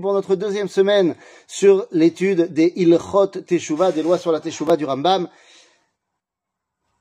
pour notre deuxième semaine sur l'étude des Ilchot Teshuvah, des lois sur la Teshuvah du Rambam.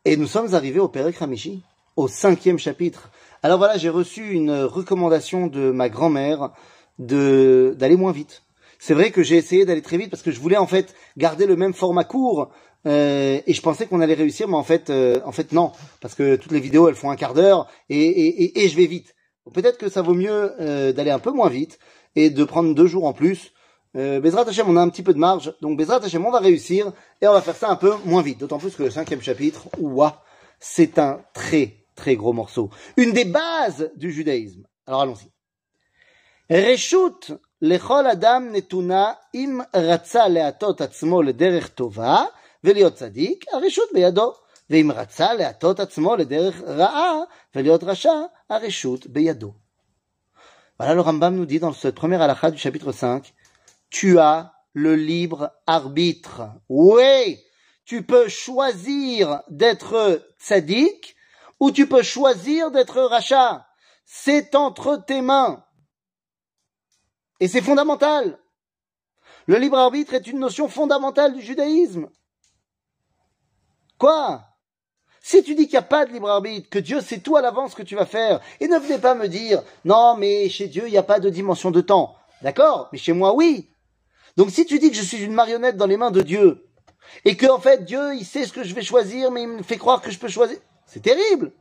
Et nous sommes arrivés au Perek Hamishi, au cinquième chapitre. Alors voilà, j'ai reçu une recommandation de ma grand-mère de d'aller moins vite. C'est vrai que j'ai essayé d'aller très vite parce que je voulais en fait garder le même format court euh, et je pensais qu'on allait réussir, mais en fait, euh, en fait non, parce que toutes les vidéos elles font un quart d'heure et, et, et, et, je vais vite. Peut-être que ça vaut mieux euh, d'aller un peu moins vite et de prendre deux jours en plus. Euh, Bezrat Hashem, on a un petit peu de marge, donc Bezrat Hashem, on va réussir et on va faire ça un peu moins vite. D'autant plus que le cinquième chapitre, ouah, c'est un très très gros morceau, une des bases du judaïsme. Alors allons-y. reshut lechol adam netuna im ratza leatot atzmo lederech tova ולהיות צדיק, הרשות בידו. ואם רצה להטות עצמו לדרך רעה ולהיות רשע, הרשות בידו. Voilà, le Rambam nous dit dans cette première halakha du chapitre 5, tu as le libre arbitre. Oui, tu peux choisir d'être tzaddik ou tu peux choisir d'être rachat. C'est entre tes mains. Et c'est fondamental. Le libre arbitre est une notion fondamentale du judaïsme. Quoi? Si tu dis qu'il n'y a pas de libre arbitre, que Dieu sait tout à l'avance ce que tu vas faire, et ne venez pas me dire, non, mais chez Dieu, il n'y a pas de dimension de temps. D'accord? Mais chez moi, oui. Donc si tu dis que je suis une marionnette dans les mains de Dieu, et que fait Dieu, il sait ce que je vais choisir, mais il me fait croire que je peux choisir, c'est terrible.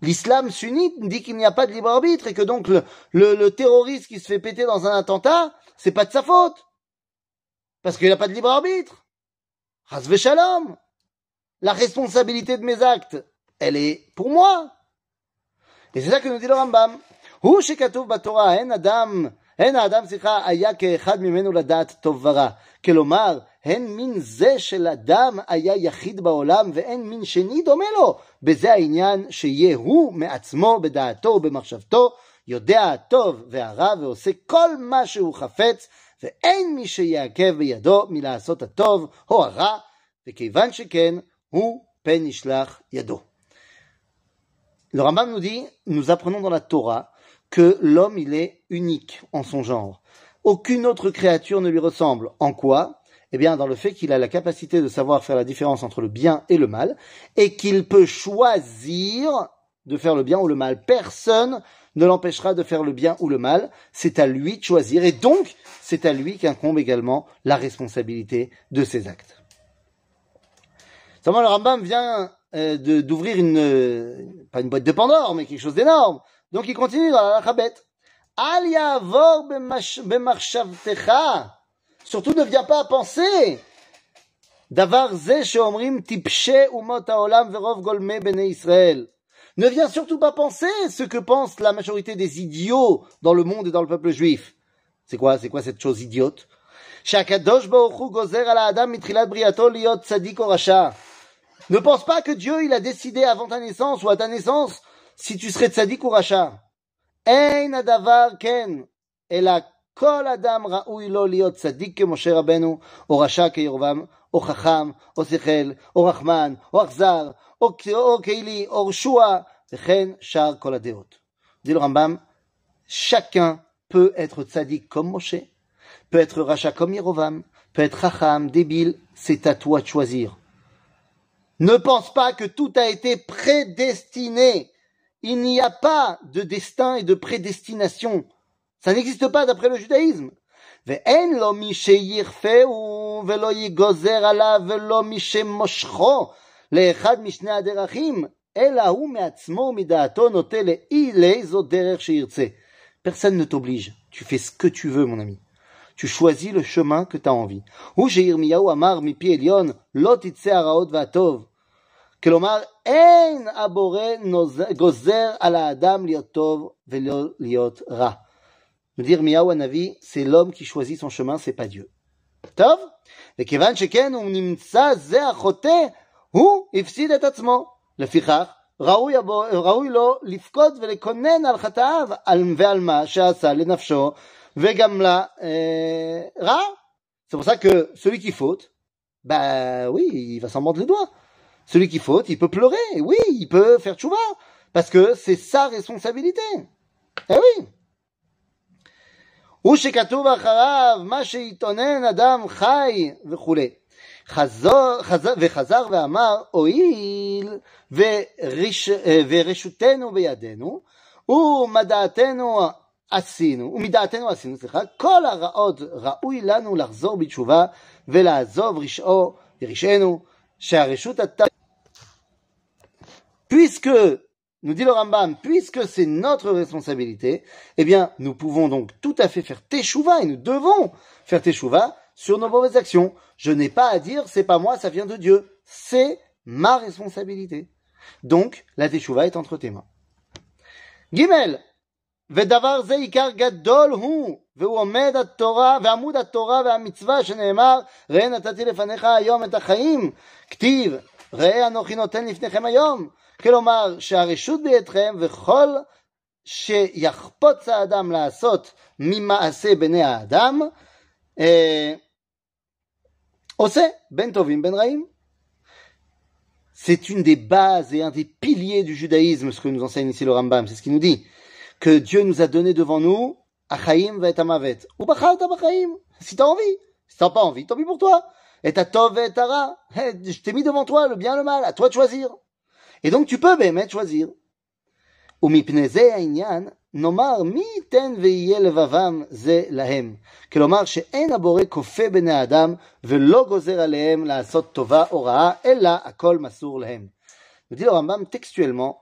L'islam sunnite dit qu'il n'y a pas de libre arbitre et que donc le, terroriste qui se fait péter dans un attentat, c'est pas de sa faute. Parce qu'il n'y a pas de libre arbitre. Rasve shalom la responsabilité de mes actes, elle est pour moi. Et c'est ça que nous dit le Rambam. הוא שכתוב בתורה, אין אדם, אין האדם, סליחה, היה כאחד ממנו לדעת טוב ורע. כלומר, הן מין זה של אדם היה יחיד בעולם, ואין מין שני דומה לו. בזה העניין שיהיה הוא מעצמו, בדעתו ובמחשבתו, יודע הטוב והרע, ועושה כל מה שהוא חפץ, ואין מי שיעכב בידו מלעשות הטוב או הרע, וכיוון שכן, Le Rambam nous dit, nous apprenons dans la Torah que l'homme, il est unique en son genre. Aucune autre créature ne lui ressemble. En quoi? Eh bien, dans le fait qu'il a la capacité de savoir faire la différence entre le bien et le mal, et qu'il peut choisir de faire le bien ou le mal. Personne ne l'empêchera de faire le bien ou le mal. C'est à lui de choisir, et donc, c'est à lui qu'incombe également la responsabilité de ses actes. Seulement, le Rambam vient euh, d'ouvrir une, euh, pas une boîte de Pandore, mais quelque chose d'énorme. Donc, il continue dans la Chabet. Al yavor Surtout, ne viens pas à penser. Davar ze sheomrim tipshe umot haolam verov golme bene Israël. Ne viens surtout pas penser ce que pense la majorité des idiots dans le monde et dans le peuple juif. C'est quoi, c'est quoi cette chose idiote? שהקדוש ברוך הוא גוזר על האדם מתחילת בריאתו להיות צדיק או רשע. Ne pense pas que Dieu, il a décidé avant ta naissance ou à ta naissance si tu serais tzaddik ou racha. Ein adavar ken. אלא כל אדם ראוי לו להיות צדיק כמשה רבנו, או רשע כירבעם, או חכם, או שכל, או רחמן, או אכזר, או, או קהילי, או רשוע, וכן שאר כל הדעות. Dit le Rambam, chacun peut être tzaddik comme Moshe, peut être rachat comme Yerovam, peut être chacham, débile, c'est à toi de choisir. Ne pense pas que tout a été prédestiné. Il n'y a pas de destin et de prédestination. Ça n'existe pas d'après le judaïsme. Personne ne t'oblige. Tu fais ce que tu veux, mon ami. Tu choisis le chemin que tu as envie. כלומר, אין הבורא גוזר על האדם להיות טוב ולא להיות רע. nous dire Miaou Navi, c'est l'homme qui choisit son chemin, c'est pas Dieu. טוב? וכיוון שכן הוא נמצא זה החוטא, הוא הפסיד את עצמו. לפיכך, ראוי, ראוי לו לפקוד ולקונן על חטאיו ועל מה שעשה לנפשו וגם לרע. C'est pour ça que celui qui faute, bah oui, il va s'en mordre les doigts. Celui qui faute, il peut pleurer, oui, il peut faire tchouva, parce que c'est sa responsabilité. Eh oui. הוא שכתוב אחריו, מה שהתאונן אדם חי וכולי. חזור, חזר, וחזר ואמר, הואיל ורש, ורשותנו בידינו, ומדעתנו עשינו, ומדעתנו עשינו, סליחה, כל הרעות ראוי לנו לחזור בתשובה ולעזוב רשעו ורשענו, שהרשות אתה... Puisque Nous dit le Rambam, puisque c'est notre responsabilité, eh bien, nous pouvons donc tout à fait faire teshuva et nous devons faire teshuva sur nos mauvaises actions. Je n'ai pas à dire, c'est pas moi, ça vient de Dieu. C'est ma responsabilité. Donc, la teshuva est entre tes mains. Gimel. ודבר זה עיקר גדול הוא, והוא עומד התורה, ועמוד התורה והמצווה שנאמר, ראה נתתי לפניך היום את החיים, כתיב, ראה אנוכי נותן לפניכם היום, כלומר שהרשות בידכם וכל שיחפוץ האדם לעשות ממעשה בני האדם, אה, עושה בין טובים בין רעים. C'est une des bases et un des piliers du judaïsme, ce que nous enseigne ici le Rambam. C'est ce qu'il nous dit. Que Dieu nous a donné devant nous, Achaim va être Amavet. Ou Bachalta Bachaim. Si t'as envie. Si t'as pas envie, tant pis pour toi. Et ta Tov et Tara. Je t'ai mis devant toi le bien et le mal. À toi de choisir. Et donc tu peux באמת choisir. ומפני זה העניין, נאמר מי ייתן ויהיה לבבם זה להם. כלומר שאין הבורא כופה בני האדם ולא גוזר עליהם לעשות טובה או רעה, אלא הכל מסור להם. Me dit le Rambam textuellement,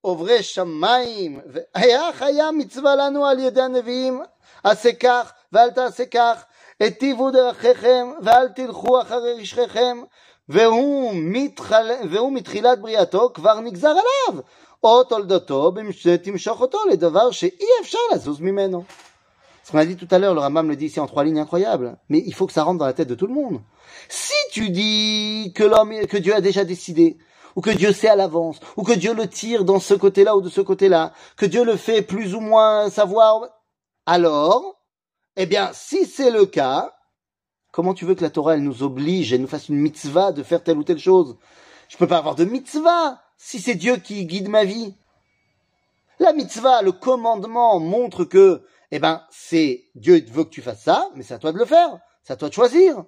עוברי שמיים, ואיך היה מצווה לנו על ידי הנביאים, עשה כך ואל תעשה כך, היטיבו דרכיכם ואל תלכו אחרי רשכיכם, והוא, מתחל... והוא מתחילת בריאתו כבר נגזר עליו, או תולדותו תמשוך אותו לדבר שאי אפשר לזוז ממנו. Ce qu'on a dit tout à l'heure, le Rambam le dit ici en trois lignes incroyables, mais il faut que ça rentre dans la tête de tout le monde. Si tu dis que l'homme, que Dieu a déjà décidé, ou que Dieu sait à l'avance, ou que Dieu le tire dans ce côté-là ou de ce côté-là, que Dieu le fait plus ou moins savoir, alors, eh bien, si c'est le cas, Comment tu veux que la Torah elle nous oblige, elle nous fasse une mitzvah de faire telle ou telle chose? Je peux pas avoir de mitzvah si c'est Dieu qui guide ma vie. La mitzvah, le commandement montre que, eh ben, c'est Dieu veut que tu fasses ça, mais c'est à toi de le faire, c'est à toi de choisir.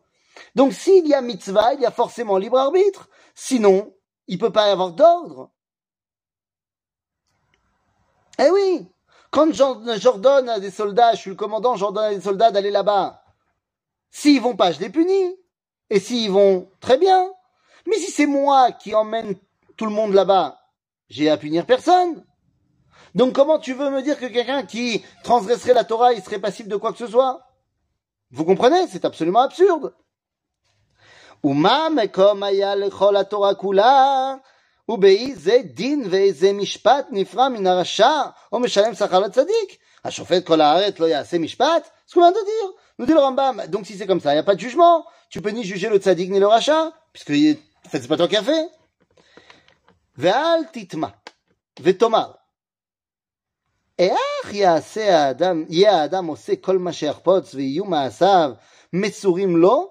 Donc s'il y a mitzvah, il y a forcément libre arbitre. Sinon, il peut pas y avoir d'ordre. Eh oui, quand j'ordonne à des soldats, je suis le commandant, j'ordonne à des soldats d'aller là-bas. S'ils vont pas, je les punis. Et s'ils vont, très bien. Mais si c'est moi qui emmène tout le monde là-bas, j'ai à punir personne. Donc comment tu veux me dire que quelqu'un qui transgresserait la Torah, il serait passible de quoi que ce soit? Vous comprenez? C'est absolument absurde ומה מקום היה לכל התורה כולה, ובאיזה דין ואיזה משפט נפרע מן הרשע, או משלם שכר לצדיק? השופט כל הארץ לא יעשה משפט? Ce qu'on vient de dire. Nous dit le Rambam, donc si c'est comme ça, il n'y a pas de jugement. Tu peux ni juger le tzaddik ni le rachat, puisque en fait, c'est pas toi qui as fait. ואל תטמע, ותאמר, איך יעשה האדם, יהיה האדם עושה כל מה שיחפוץ ויהיו מעשיו מסורים לו,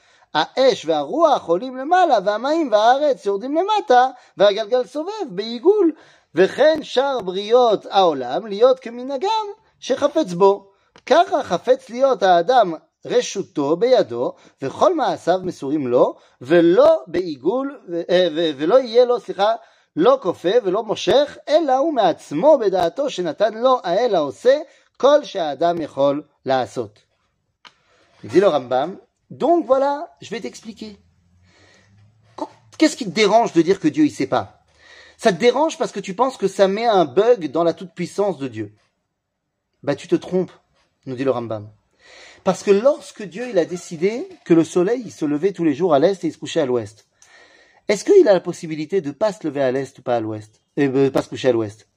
האש והרוח עולים למעלה והמים והארץ יורדים למטה והגלגל סובב בעיגול וכן שאר בריות העולם להיות כמנהגם שחפץ בו ככה חפץ להיות האדם רשותו בידו, וכל מעשיו מסורים לו, ולא בעיגול, ולא יהיה לו, סליחה, לא כופה ולא מושך, אלא הוא מעצמו בדעתו שנתן לו האל העושה כל שהאדם יכול לעשות. le Rambam, Donc voilà, je vais t'expliquer. Qu'est-ce qui te dérange de dire que Dieu il sait pas? Ça te dérange parce que tu penses que ça met un bug dans la toute-puissance de Dieu. Bah tu te trompes, nous dit le Rambam. Parce que lorsque Dieu il a décidé que le soleil il se levait tous les jours à l'est et il se couchait à l'ouest, est-ce qu'il a la possibilité de pas se lever à l'est ou pas à l'ouest? Et de pas se coucher à l'ouest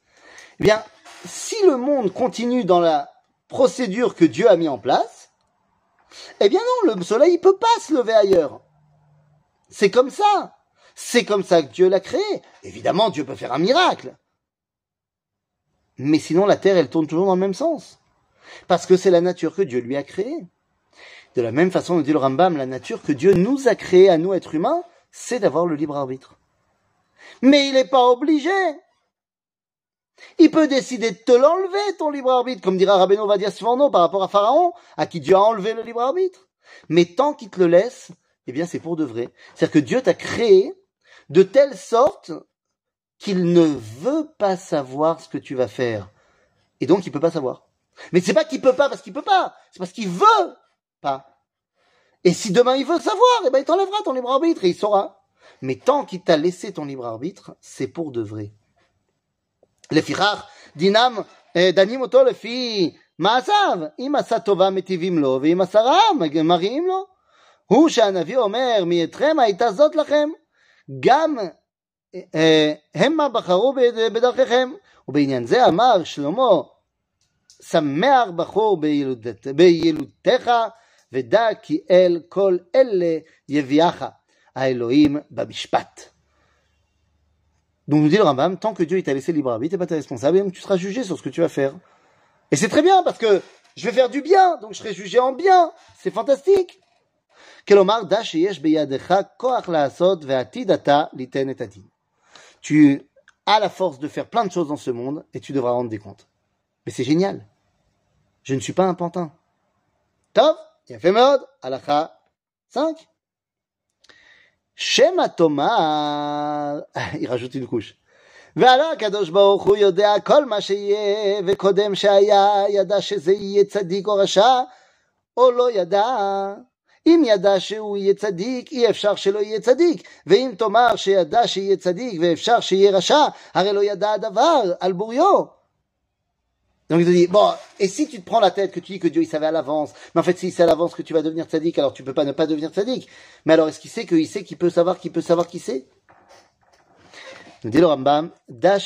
Eh bien, si le monde continue dans la procédure que Dieu a mis en place, eh bien non, le soleil il peut pas se lever ailleurs. C'est comme ça. C'est comme ça que Dieu l'a créé. Évidemment, Dieu peut faire un miracle. Mais sinon, la Terre, elle tourne toujours dans le même sens. Parce que c'est la nature que Dieu lui a créée. De la même façon, nous dit le Rambam, la nature que Dieu nous a créée à nous, êtres humains, c'est d'avoir le libre arbitre. Mais il n'est pas obligé. Il peut décider de te l'enlever, ton libre arbitre, comme dira Rabbeinu Vadia Sforno par rapport à Pharaon, à qui Dieu a enlevé le libre arbitre. Mais tant qu'il te le laisse, eh bien c'est pour de vrai. C'est-à-dire que Dieu t'a créé de telle sorte qu'il ne veut pas savoir ce que tu vas faire. Et donc il peut pas savoir. Mais c'est pas qu'il peut pas parce qu'il peut pas, c'est parce qu'il veut pas. Et si demain il veut savoir, eh ben il t'enlèvera ton libre arbitre et il saura. Mais tant qu'il t'a laissé ton libre arbitre, c'est pour de vrai. לפיכך דינם, דנים אותו לפי מעשיו, אם עשה טובה מטיבים לו, ואם עשה רע מריעים לו. הוא שהנביא אומר, מאתכם הייתה זאת לכם, גם המה בחרו בדרככם. ובעניין זה אמר שלמה, שמח בחור בילודתך, ודע כי אל כל אלה יביאך האלוהים במשפט. Donc nous dit le Rambam, tant que Dieu t'a laissé libre arbitre, t'es pas responsable, et tu seras jugé sur ce que tu vas faire. Et c'est très bien, parce que je vais faire du bien, donc je serai jugé en bien. C'est fantastique. Tu as la force de faire plein de choses dans ce monde, et tu devras rendre des comptes. Mais c'est génial. Je ne suis pas un pantin. Tov, il a fait mode, halakha 5. שמא תאמר, היא une couche. ועלה הקדוש ברוך הוא יודע כל מה שיהיה, וקודם שהיה, ידע שזה יהיה צדיק או רשע, או לא ידע. אם ידע שהוא יהיה צדיק, אי אפשר שלא יהיה צדיק. ואם תאמר שידע שיהיה צדיק ואפשר שיהיה רשע, הרי לא ידע הדבר על בוריו. Donc il te dit, bon, et si tu te prends la tête que tu dis que Dieu il savait à l'avance, mais en fait s'il sait à l'avance que tu vas devenir tzaddik, alors tu peux pas ne pas devenir tzaddik. Mais alors est-ce qu'il sait qu'il sait qu'il peut savoir qu'il peut savoir qui sait Nous dit le Rambam, Da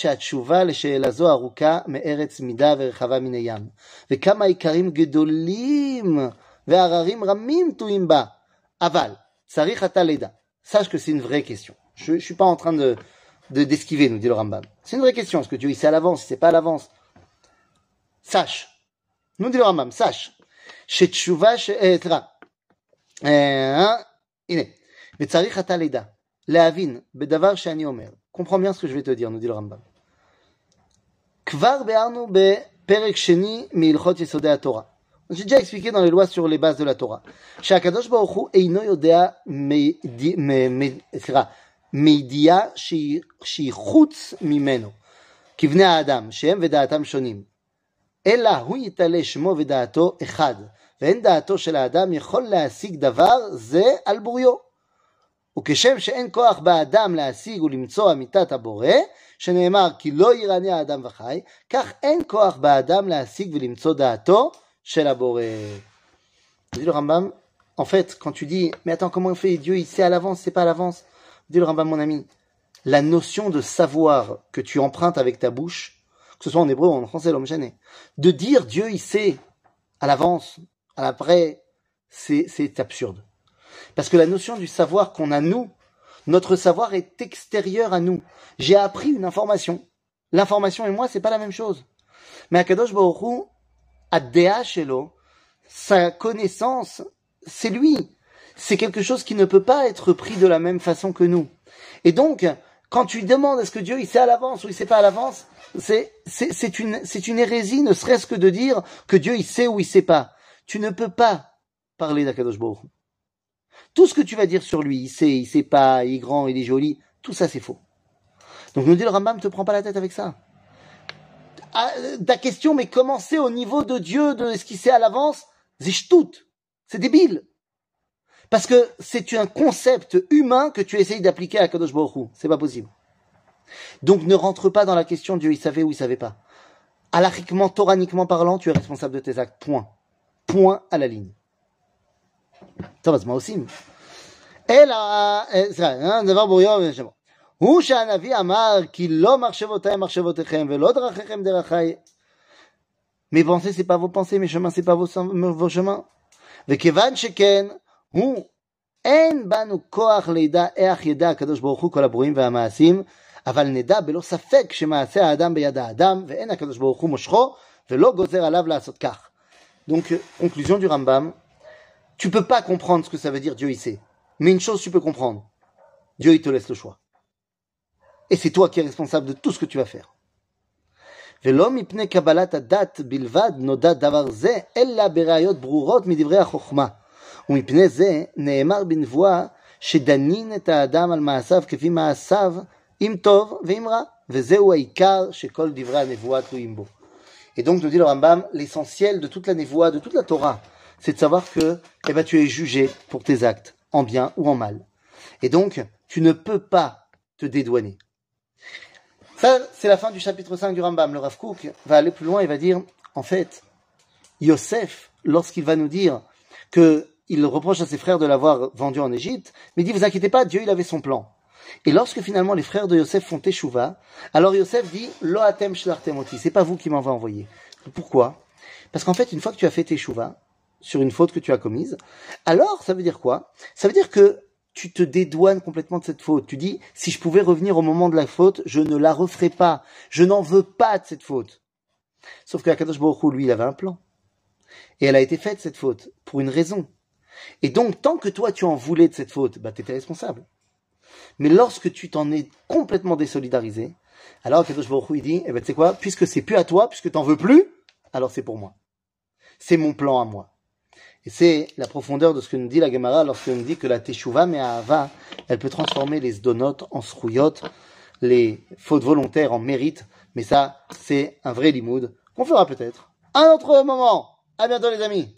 mida ikarim gedolim ve'ararim ramim tuimba. Aval, tsarich ataleda. Sache que c'est une vraie question. Je, je suis pas en train de d'esquiver, nous dit le Rambam. C'est une vraie question. Est-ce que Dieu il sait à l'avance, il sait pas à l'avance? sache, nous dit le Rambam, sache, שתשובה, סליחה, הנה, וצריך אתה לדע, להבין בדבר שאני אומר, comprends bien ce que je vais te dire, nous dit le Rambam. כבר ביארנו בפרק שני מהלכות יסודי התורה. J'ai déjà expliqué dans les lois sur les bases de la Torah, שהקדוש ברוך הוא אינו יודע מידיעה שהיא חוץ ממנו, כבני האדם, שהם ודעתם שונים. אלא הוא יתעלה שמו ודעתו אחד, ואין דעתו של האדם יכול להשיג דבר זה על בוריו. וכשם שאין כוח באדם להשיג ולמצוא אמיתת הבורא, שנאמר כי לא ירנע האדם וחי, כך אין כוח באדם להשיג ולמצוא דעתו של הבורא. Dit le Rambam, en fait, quand tu dis, mais attends, comment on fait Dieu, il sait à l'avance, c'est pas à l'avance. Dit le Rambam, mon ami, la notion de savoir que tu empruntes avec ta bouche, que ce soit en hébreu ou en français, l'homme gêné. De dire Dieu, il sait à l'avance, à l'après, c'est, absurde. Parce que la notion du savoir qu'on a nous, notre savoir est extérieur à nous. J'ai appris une information. L'information et moi, c'est pas la même chose. Mais Akadosh Baruch Hu, Adea Shelo, sa connaissance, c'est lui. C'est quelque chose qui ne peut pas être pris de la même façon que nous. Et donc, quand tu demandes est-ce que Dieu il sait à l'avance ou il sait pas à l'avance, c'est, une, c'est une hérésie, ne serait-ce que de dire que Dieu il sait ou il sait pas. Tu ne peux pas parler d'Akadosh Baruch. Tout ce que tu vas dire sur lui, il sait, il sait pas, il est grand, il est joli, tout ça c'est faux. Donc nous dit le Rambam, te prends pas la tête avec ça. Ah, ta question, mais comment c'est au niveau de Dieu, de ce qu'il sait à l'avance, tout. C'est débile. Parce que c'est un concept humain que tu essayes d'appliquer à Kadosh Baruch C'est pas possible. Donc ne rentre pas dans la question Dieu il savait ou il savait pas. Alachiquement, toraniquement parlant, tu es responsable de tes actes. Point. Point à la ligne. Ça va, c'est moi aussi. אלא, דבר בוריו ושמו. הוא שהנביא אמר כי לא מחשבותיי מחשבותיכם ולא דרכיכם דרכיי. Mes pensées, c'est pas vos pensées, mes chemins, c'est pas vos, vos chemins. וכיוון שכן, הוא, אין בנו כוח לידע איך ידע הקדוש ברוך הוא כל הברואים והמעשים, אבל נדע בלא ספק שמעשה האדם ביד האדם, ואין הקדוש ברוך הוא מושכו, ולא גוזר עליו לעשות כך. Donc, conclusion du Rambam, tu peux pas comprendre ce que ça veut dire Dieu il sait. Mais une chose tu peux comprendre, Dieu il te laisse le choix. Et c'est toi qui es responsable de tout ce que tu vas faire. ולא מפני קבלת הדת בלבד נודע דבר זה, אלא בראיות ברורות מדברי החוכמה. ומפני זה נאמר בנבואה שדנין את האדם על מעשיו כפי מעשיו, et donc, nous dit le Rambam, l'essentiel de toute la névoie, de toute la Torah, c'est de savoir que, eh ben, tu es jugé pour tes actes, en bien ou en mal. Et donc, tu ne peux pas te dédouaner. Ça, c'est la fin du chapitre 5 du Rambam. Le Rav Kook va aller plus loin et va dire, en fait, Yosef, lorsqu'il va nous dire que il reproche à ses frères de l'avoir vendu en Égypte, mais dit, vous inquiétez pas, Dieu, il avait son plan. Et lorsque finalement les frères de Yosef font Teshuvah, alors Yosef dit, Lo atem shlartemoti, c'est pas vous qui m'avez envoyé. Pourquoi? Parce qu'en fait, une fois que tu as fait Teshuvah, sur une faute que tu as commise, alors ça veut dire quoi? Ça veut dire que tu te dédouanes complètement de cette faute. Tu dis, si je pouvais revenir au moment de la faute, je ne la referai pas. Je n'en veux pas de cette faute. Sauf que Akadosh Baruch lui, il avait un plan. Et elle a été faite, cette faute, pour une raison. Et donc, tant que toi, tu en voulais de cette faute, bah, étais responsable. Mais lorsque tu t'en es complètement désolidarisé, alors Akadosh Baruch il dit, eh ben, tu sais quoi, puisque c'est plus à toi, puisque t'en veux plus, alors c'est pour moi. C'est mon plan à moi. Et c'est la profondeur de ce que nous dit la Gemara lorsqu'elle nous dit que la Teshuvah Me'ahava, elle peut transformer les donotes en srouillottes, les fautes volontaires en mérites. Mais ça, c'est un vrai limoud qu'on fera peut-être un autre moment. À bientôt les amis.